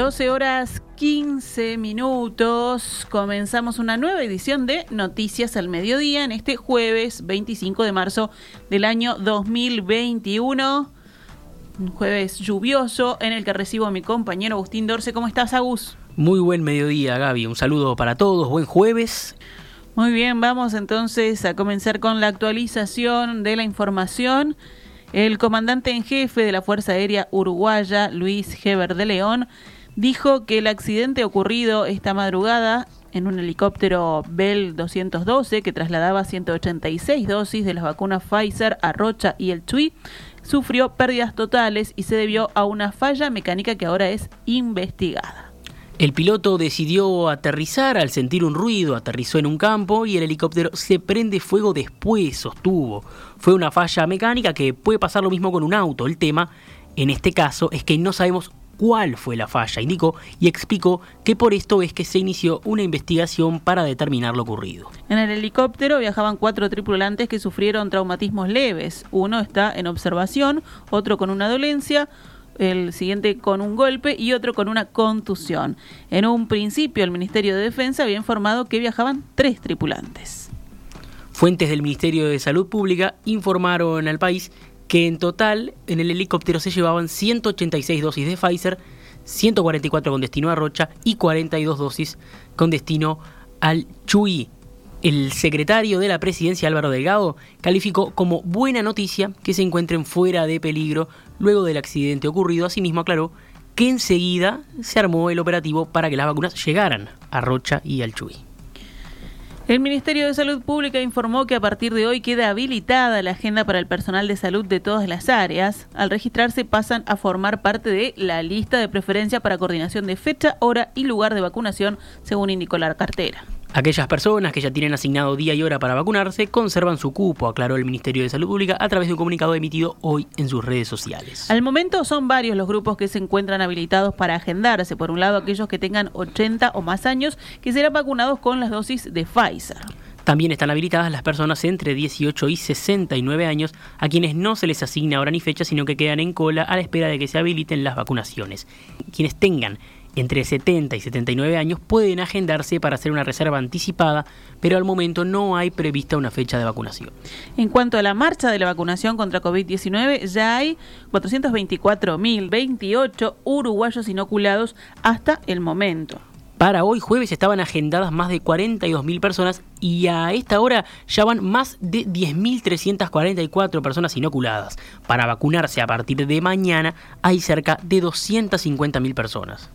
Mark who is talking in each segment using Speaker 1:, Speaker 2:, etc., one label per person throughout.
Speaker 1: 12 horas 15 minutos. Comenzamos una nueva edición de Noticias al Mediodía en este jueves 25 de marzo del año 2021. Un jueves lluvioso en el que recibo a mi compañero Agustín Dorce. ¿Cómo estás, Agus?
Speaker 2: Muy buen mediodía, Gaby. Un saludo para todos. Buen jueves.
Speaker 1: Muy bien, vamos entonces a comenzar con la actualización de la información. El comandante en jefe de la Fuerza Aérea Uruguaya, Luis Heber de León, dijo que el accidente ocurrido esta madrugada en un helicóptero Bell 212 que trasladaba 186 dosis de las vacunas Pfizer a Rocha y el Chui sufrió pérdidas totales y se debió a una falla mecánica que ahora es investigada.
Speaker 2: El piloto decidió aterrizar al sentir un ruido, aterrizó en un campo y el helicóptero se prende fuego después, sostuvo. Fue una falla mecánica que puede pasar lo mismo con un auto. El tema, en este caso, es que no sabemos cuál fue la falla, indicó y explicó que por esto es que se inició una investigación para determinar lo ocurrido.
Speaker 1: En el helicóptero viajaban cuatro tripulantes que sufrieron traumatismos leves. Uno está en observación, otro con una dolencia, el siguiente con un golpe y otro con una contusión. En un principio el Ministerio de Defensa había informado que viajaban tres tripulantes.
Speaker 2: Fuentes del Ministerio de Salud Pública informaron al país que en total en el helicóptero se llevaban 186 dosis de Pfizer, 144 con destino a Rocha y 42 dosis con destino al Chuy. El secretario de la presidencia Álvaro Delgado calificó como buena noticia que se encuentren fuera de peligro luego del accidente ocurrido. Asimismo aclaró que enseguida se armó el operativo para que las vacunas llegaran a Rocha y al Chuy.
Speaker 1: El Ministerio de Salud Pública informó que a partir de hoy queda habilitada la agenda para el personal de salud de todas las áreas. Al registrarse pasan a formar parte de la lista de preferencia para coordinación de fecha, hora y lugar de vacunación, según indicó la cartera.
Speaker 2: Aquellas personas que ya tienen asignado día y hora para vacunarse conservan su cupo, aclaró el Ministerio de Salud Pública a través de un comunicado emitido hoy en sus redes sociales.
Speaker 1: Al momento son varios los grupos que se encuentran habilitados para agendarse. Por un lado, aquellos que tengan 80 o más años que serán vacunados con las dosis de Pfizer.
Speaker 2: También están habilitadas las personas entre 18 y 69 años a quienes no se les asigna hora ni fecha, sino que quedan en cola a la espera de que se habiliten las vacunaciones. Quienes tengan entre 70 y 79 años pueden agendarse para hacer una reserva anticipada, pero al momento no hay prevista una fecha de vacunación.
Speaker 1: En cuanto a la marcha de la vacunación contra COVID-19, ya hay 424.028 uruguayos inoculados hasta el momento.
Speaker 2: Para hoy jueves estaban agendadas más de 42.000 personas y a esta hora ya van más de 10.344 personas inoculadas. Para vacunarse a partir de mañana hay cerca de 250.000 personas.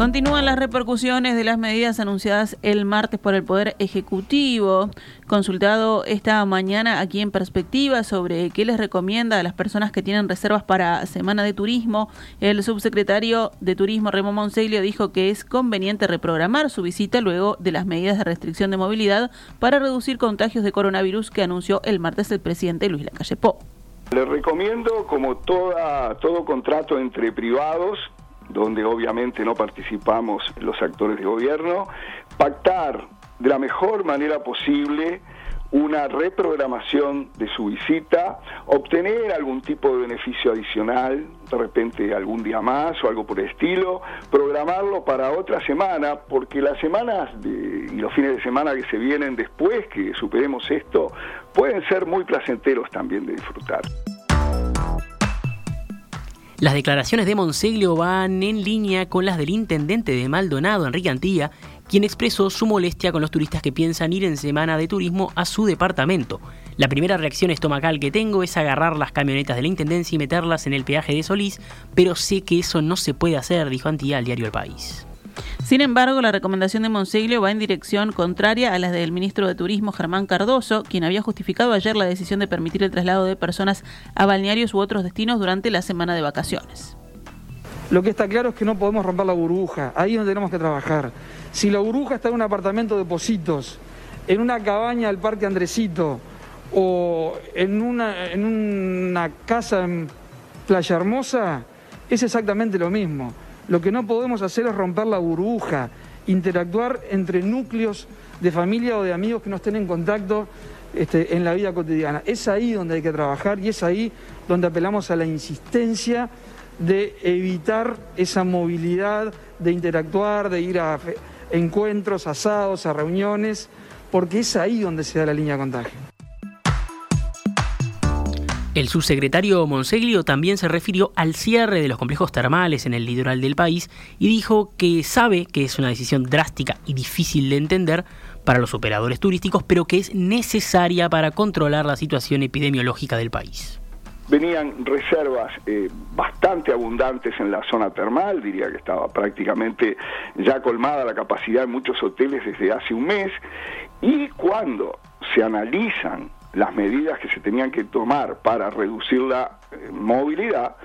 Speaker 1: Continúan las repercusiones de las medidas anunciadas el martes por el Poder Ejecutivo. Consultado esta mañana aquí en Perspectiva sobre qué les recomienda a las personas que tienen reservas para Semana de Turismo, el subsecretario de Turismo, Remo Monseglio, dijo que es conveniente reprogramar su visita luego de las medidas de restricción de movilidad para reducir contagios de coronavirus que anunció el martes el presidente Luis Lacalle Pou.
Speaker 3: Les recomiendo, como toda, todo contrato entre privados, donde obviamente no participamos los actores de gobierno, pactar de la mejor manera posible una reprogramación de su visita, obtener algún tipo de beneficio adicional, de repente algún día más o algo por el estilo, programarlo para otra semana, porque las semanas y los fines de semana que se vienen después que superemos esto pueden ser muy placenteros también de disfrutar.
Speaker 2: Las declaraciones de Monseglio van en línea con las del intendente de Maldonado, Enrique Antilla, quien expresó su molestia con los turistas que piensan ir en semana de turismo a su departamento. La primera reacción estomacal que tengo es agarrar las camionetas de la Intendencia y meterlas en el peaje de Solís, pero sé que eso no se puede hacer, dijo Antilla al diario El País.
Speaker 1: Sin embargo, la recomendación de Monseglio va en dirección contraria a la del ministro de Turismo Germán Cardoso, quien había justificado ayer la decisión de permitir el traslado de personas a balnearios u otros destinos durante la semana de vacaciones.
Speaker 4: Lo que está claro es que no podemos romper la burbuja, ahí es donde tenemos que trabajar. Si la burbuja está en un apartamento de Positos, en una cabaña del Parque Andresito o en una casa en Playa Hermosa, es exactamente lo mismo. Lo que no podemos hacer es romper la burbuja, interactuar entre núcleos de familia o de amigos que no estén en contacto este, en la vida cotidiana. Es ahí donde hay que trabajar y es ahí donde apelamos a la insistencia de evitar esa movilidad, de interactuar, de ir a encuentros, asados, a reuniones, porque es ahí donde se da la línea de contagio.
Speaker 2: El subsecretario Monseglio también se refirió al cierre de los complejos termales en el litoral del país y dijo que sabe que es una decisión drástica y difícil de entender para los operadores turísticos, pero que es necesaria para controlar la situación epidemiológica del país.
Speaker 3: Venían reservas eh, bastante abundantes en la zona termal, diría que estaba prácticamente ya colmada la capacidad de muchos hoteles desde hace un mes, y cuando se analizan las medidas que se tenían que tomar para reducir la eh, movilidad,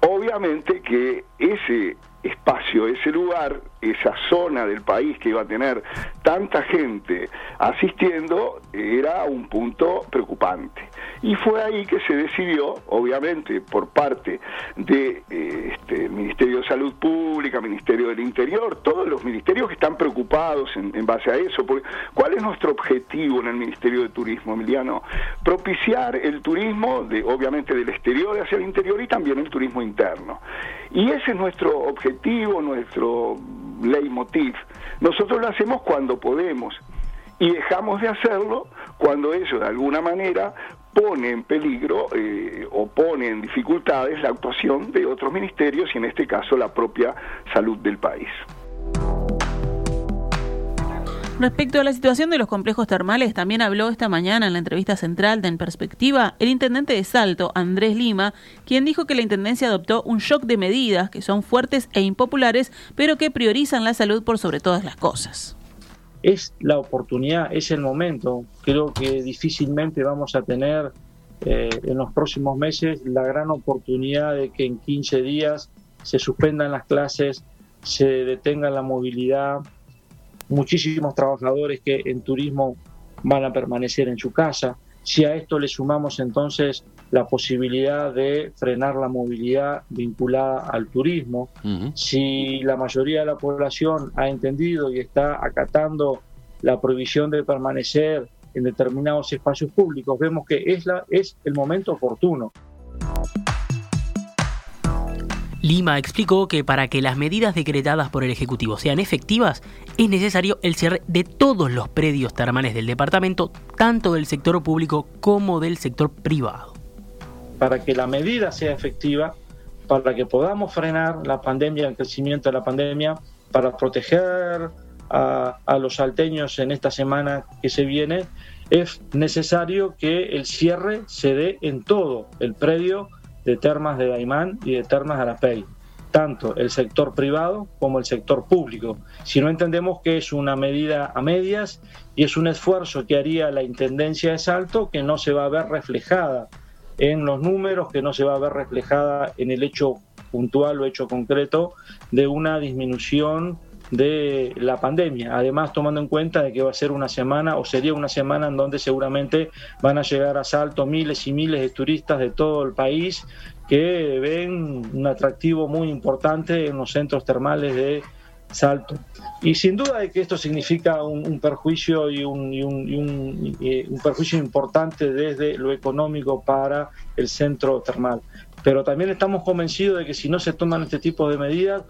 Speaker 3: obviamente que ese espacio, ese lugar, esa zona del país que iba a tener tanta gente asistiendo, era un punto preocupante. Y fue ahí que se decidió, obviamente, por parte del de, eh, este, Ministerio de Salud Pública, Ministerio del Interior, todos los ministerios que están preocupados en, base a eso. Porque, ¿Cuál es nuestro objetivo en el Ministerio de Turismo, Emiliano? Propiciar el turismo, de, obviamente, del exterior hacia el interior y también el turismo interno. Y ese es nuestro objetivo, nuestro leitmotiv. Nosotros lo hacemos cuando podemos y dejamos de hacerlo cuando eso de alguna manera pone en peligro eh, o pone en dificultades la actuación de otros ministerios y en este caso la propia salud del país.
Speaker 1: Respecto a la situación de los complejos termales, también habló esta mañana en la entrevista central de En Perspectiva el intendente de Salto, Andrés Lima, quien dijo que la intendencia adoptó un shock de medidas que son fuertes e impopulares, pero que priorizan la salud por sobre todas las cosas.
Speaker 5: Es la oportunidad, es el momento. Creo que difícilmente vamos a tener eh, en los próximos meses la gran oportunidad de que en 15 días se suspendan las clases, se detenga la movilidad, muchísimos trabajadores que en turismo van a permanecer en su casa. Si a esto le sumamos entonces la posibilidad de frenar la movilidad vinculada al turismo, si la mayoría de la población ha entendido y está acatando la prohibición de permanecer en determinados espacios públicos, vemos que es, la, es el momento oportuno.
Speaker 2: Lima explicó que para que las medidas decretadas por el Ejecutivo sean efectivas, es necesario el cierre de todos los predios termales del departamento, tanto del sector público como del sector privado.
Speaker 5: Para que la medida sea efectiva, para que podamos frenar la pandemia, el crecimiento de la pandemia, para proteger a, a los salteños en esta semana que se viene, es necesario que el cierre se dé en todo el predio de Termas de Daimán y de Termas de Arapey, tanto el sector privado como el sector público. Si no entendemos que es una medida a medias y es un esfuerzo que haría la Intendencia de Salto que no se va a ver reflejada en los números, que no se va a ver reflejada en el hecho puntual o hecho concreto de una disminución de la pandemia. Además, tomando en cuenta de que va a ser una semana o sería una semana en donde seguramente van a llegar a Salto miles y miles de turistas de todo el país que ven un atractivo muy importante en los centros termales de Salto. Y sin duda de que esto significa un, perjuicio y, un, y un, un perjuicio importante desde lo económico para el centro termal. Pero también estamos convencidos de que si no se toman este tipo de medidas,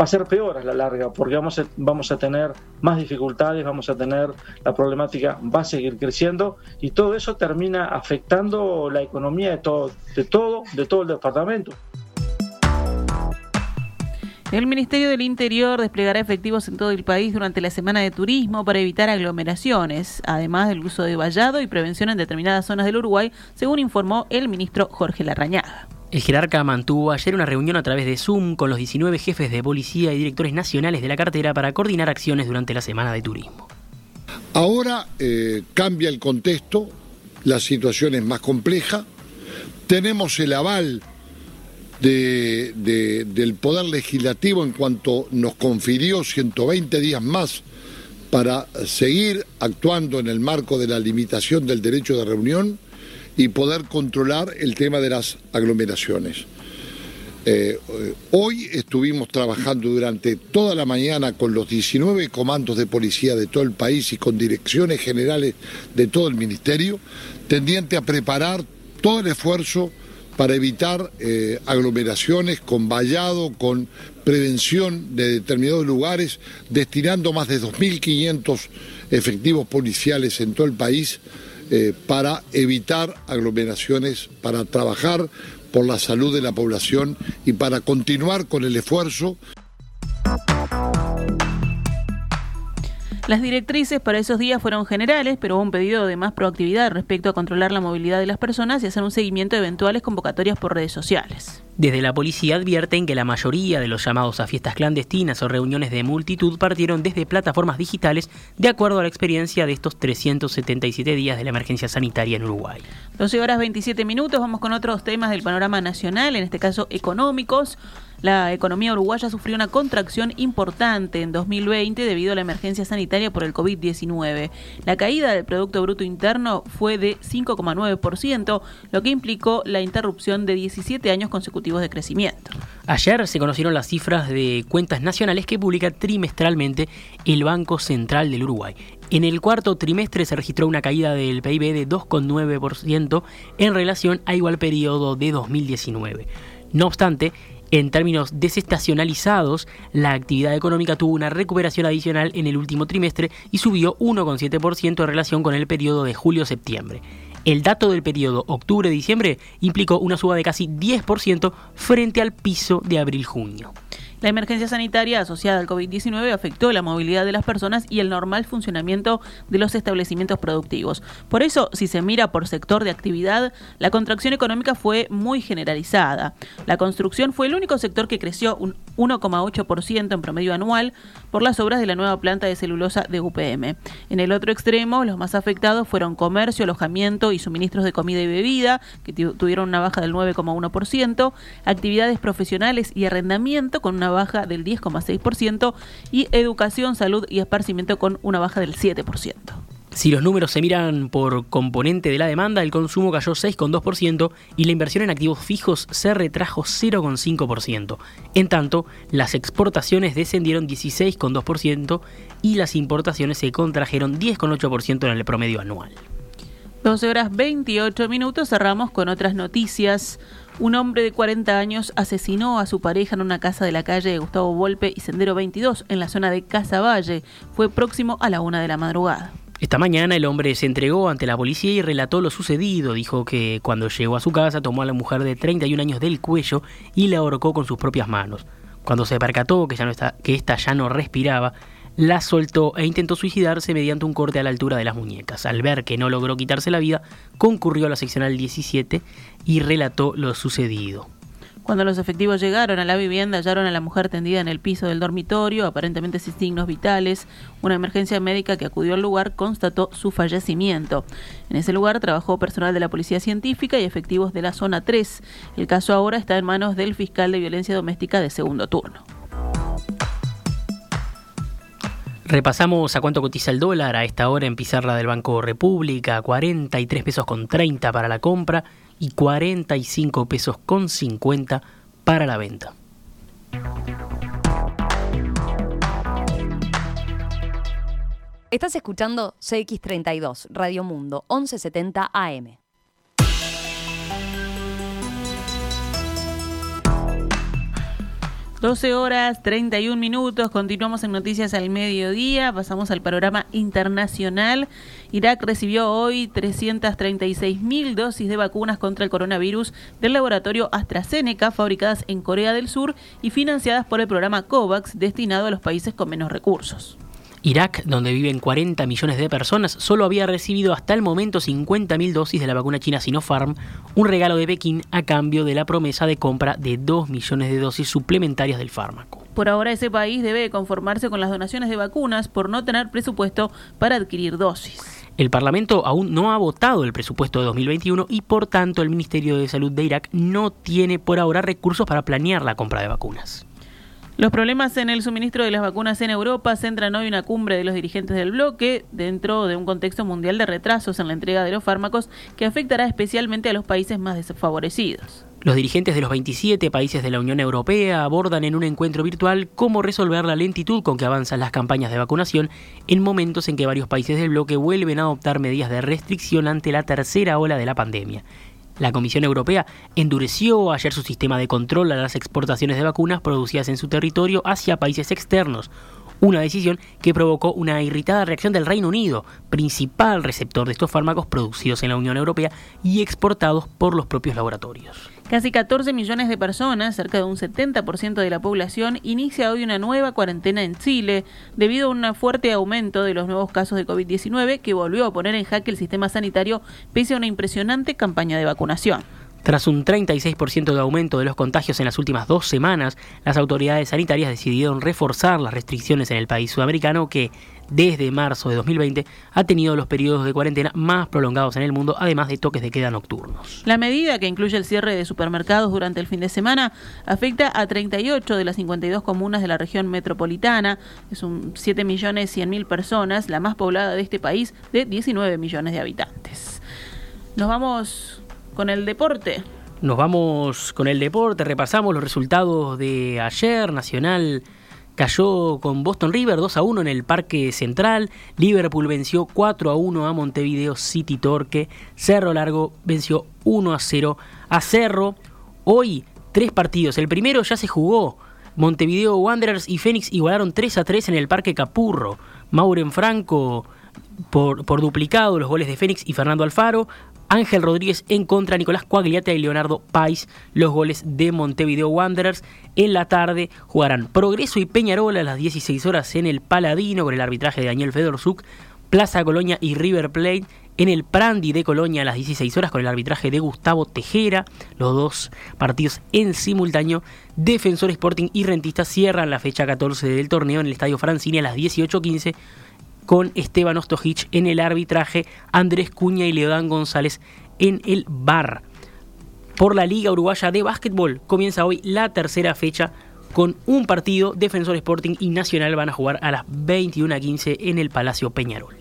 Speaker 5: va a ser peor a la larga, porque vamos a, vamos a tener más dificultades, vamos a tener la problemática va a seguir creciendo y todo eso termina afectando la economía de todo, de todo, de todo el departamento.
Speaker 1: El Ministerio del Interior desplegará efectivos en todo el país durante la semana de turismo para evitar aglomeraciones, además del uso de vallado y prevención en determinadas zonas del Uruguay, según informó el ministro Jorge Larrañaga.
Speaker 2: El jerarca mantuvo ayer una reunión a través de Zoom con los 19 jefes de policía y directores nacionales de la cartera para coordinar acciones durante la semana de turismo.
Speaker 6: Ahora eh, cambia el contexto, la situación es más compleja, tenemos el aval del Poder Legislativo en cuanto nos confirió 120 días más para seguir actuando en el marco de la limitación del derecho de reunión y poder controlar el tema de las aglomeraciones. Eh, hoy estuvimos trabajando durante toda la mañana con los 19 comandos de policía de todo el país y con direcciones generales de todo el ministerio, tendiente a preparar todo el esfuerzo para evitar eh, aglomeraciones con vallado, con prevención de determinados lugares, destinando más de 2.500 efectivos policiales en todo el país eh, para evitar aglomeraciones, para trabajar por la salud de la población y para continuar con el esfuerzo.
Speaker 1: Las directrices para esos días fueron generales, pero hubo un pedido de más proactividad respecto a controlar la movilidad de las personas y hacer un seguimiento de eventuales convocatorias por redes sociales.
Speaker 2: Desde la policía advierten que la mayoría de los llamados a fiestas clandestinas o reuniones de multitud partieron desde plataformas digitales de acuerdo a la experiencia de estos 377 días de la emergencia sanitaria en Uruguay.
Speaker 1: 12 horas 27 minutos, vamos con otros temas del panorama nacional, en este caso económicos. La economía uruguaya sufrió una contracción importante en 2020 debido a la emergencia sanitaria por el COVID-19. La caída del Producto Bruto Interno fue de 5,9%, lo que implicó la interrupción de 17 años consecutivos de crecimiento.
Speaker 2: Ayer se conocieron las cifras de cuentas nacionales que publica trimestralmente el Banco Central del Uruguay. En el cuarto trimestre se registró una caída del PIB de 2,9% en relación a igual periodo de 2019. No obstante, en términos desestacionalizados, la actividad económica tuvo una recuperación adicional en el último trimestre y subió 1,7% en relación con el periodo de julio-septiembre. El dato del periodo octubre-diciembre implicó una suba de casi 10% frente al piso de abril-junio.
Speaker 1: La emergencia sanitaria asociada al COVID-19 afectó la movilidad de las personas y el normal funcionamiento de los establecimientos productivos. Por eso, si se mira por sector de actividad, la contracción económica fue muy generalizada. La construcción fue el único sector que creció un 1,8% en promedio anual por las obras de la nueva planta de celulosa de UPM. En el otro extremo, los más afectados fueron comercio, alojamiento y suministros de comida y bebida, que tuvieron una baja del 9,1%, actividades profesionales y arrendamiento con una baja del 10,6% y educación, salud y esparcimiento con una baja del 7%.
Speaker 2: Si los números se miran por componente de la demanda, el consumo cayó 6,2% y la inversión en activos fijos se retrajo 0,5%. En tanto, las exportaciones descendieron 16,2% y las importaciones se contrajeron 10,8% en el promedio anual.
Speaker 1: 12 horas 28 minutos, cerramos con otras noticias. Un hombre de 40 años asesinó a su pareja en una casa de la calle Gustavo Volpe y Sendero 22 en la zona de Casa Valle. Fue próximo a la una de la madrugada.
Speaker 2: Esta mañana el hombre se entregó ante la policía y relató lo sucedido. Dijo que cuando llegó a su casa tomó a la mujer de 31 años del cuello y la ahorcó con sus propias manos. Cuando se percató que, ya no está, que esta ya no respiraba, la soltó e intentó suicidarse mediante un corte a la altura de las muñecas. Al ver que no logró quitarse la vida, concurrió a la seccional 17 y relató lo sucedido.
Speaker 1: Cuando los efectivos llegaron a la vivienda, hallaron a la mujer tendida en el piso del dormitorio, aparentemente sin signos vitales. Una emergencia médica que acudió al lugar constató su fallecimiento. En ese lugar trabajó personal de la Policía Científica y efectivos de la Zona 3. El caso ahora está en manos del fiscal de violencia doméstica de segundo turno.
Speaker 2: Repasamos a cuánto cotiza el dólar a esta hora en pizarra del Banco República, 43 pesos con 30 para la compra y 45 pesos con 50 para la venta.
Speaker 7: Estás escuchando CX32, Radio Mundo, 1170 AM.
Speaker 1: 12 horas 31 minutos, continuamos en Noticias al Mediodía, pasamos al panorama internacional. Irak recibió hoy 336 mil dosis de vacunas contra el coronavirus del laboratorio AstraZeneca, fabricadas en Corea del Sur y financiadas por el programa COVAX, destinado a los países con menos recursos.
Speaker 2: Irak, donde viven 40 millones de personas, solo había recibido hasta el momento 50.000 dosis de la vacuna china Sinopharm, un regalo de Pekín a cambio de la promesa de compra de 2 millones de dosis suplementarias del fármaco.
Speaker 1: Por ahora ese país debe conformarse con las donaciones de vacunas por no tener presupuesto para adquirir dosis.
Speaker 2: El Parlamento aún no ha votado el presupuesto de 2021 y por tanto el Ministerio de Salud de Irak no tiene por ahora recursos para planear la compra de vacunas.
Speaker 1: Los problemas en el suministro de las vacunas en Europa centran hoy una cumbre de los dirigentes del bloque dentro de un contexto mundial de retrasos en la entrega de los fármacos que afectará especialmente a los países más desfavorecidos.
Speaker 2: Los dirigentes de los 27 países de la Unión Europea abordan en un encuentro virtual cómo resolver la lentitud con que avanzan las campañas de vacunación en momentos en que varios países del bloque vuelven a adoptar medidas de restricción ante la tercera ola de la pandemia. La Comisión Europea endureció ayer su sistema de control a las exportaciones de vacunas producidas en su territorio hacia países externos, una decisión que provocó una irritada reacción del Reino Unido, principal receptor de estos fármacos producidos en la Unión Europea y exportados por los propios laboratorios.
Speaker 1: Casi 14 millones de personas, cerca de un 70% de la población, inicia hoy una nueva cuarentena en Chile debido a un fuerte aumento de los nuevos casos de COVID-19 que volvió a poner en jaque el sistema sanitario pese a una impresionante campaña de vacunación.
Speaker 2: Tras un 36% de aumento de los contagios en las últimas dos semanas, las autoridades sanitarias decidieron reforzar las restricciones en el país sudamericano que, desde marzo de 2020, ha tenido los periodos de cuarentena más prolongados en el mundo, además de toques de queda nocturnos.
Speaker 1: La medida, que incluye el cierre de supermercados durante el fin de semana, afecta a 38 de las 52 comunas de la región metropolitana, es un 7.100.000 personas, la más poblada de este país, de 19 millones de habitantes. Nos vamos con el deporte.
Speaker 2: Nos vamos con el deporte, repasamos los resultados de ayer. Nacional cayó con Boston River 2 a 1 en el Parque Central. Liverpool venció 4 a 1 a Montevideo City Torque. Cerro Largo venció 1 a 0 a Cerro. Hoy, tres partidos. El primero ya se jugó. Montevideo Wanderers y Fénix igualaron 3 a 3 en el Parque Capurro. Mauren Franco por, por, duplicado los goles de Fénix y Fernando Alfaro. Ángel Rodríguez en contra, Nicolás Coagliata y Leonardo Pais, los goles de Montevideo Wanderers. En la tarde jugarán Progreso y Peñarol a las 16 horas en el Paladino con el arbitraje de Daniel Fedorzuk, Plaza Colonia y River Plate en el Prandi de Colonia a las 16 horas con el arbitraje de Gustavo Tejera. Los dos partidos en simultáneo. Defensor Sporting y Rentista cierran la fecha 14 del torneo en el Estadio Francini a las 18.15 con Esteban Ostojic en el arbitraje, Andrés Cuña y Leodán González en el bar. Por la Liga Uruguaya de Básquetbol comienza hoy la tercera fecha con un partido, Defensor Sporting y Nacional van a jugar a las 21.15 en el Palacio Peñarol.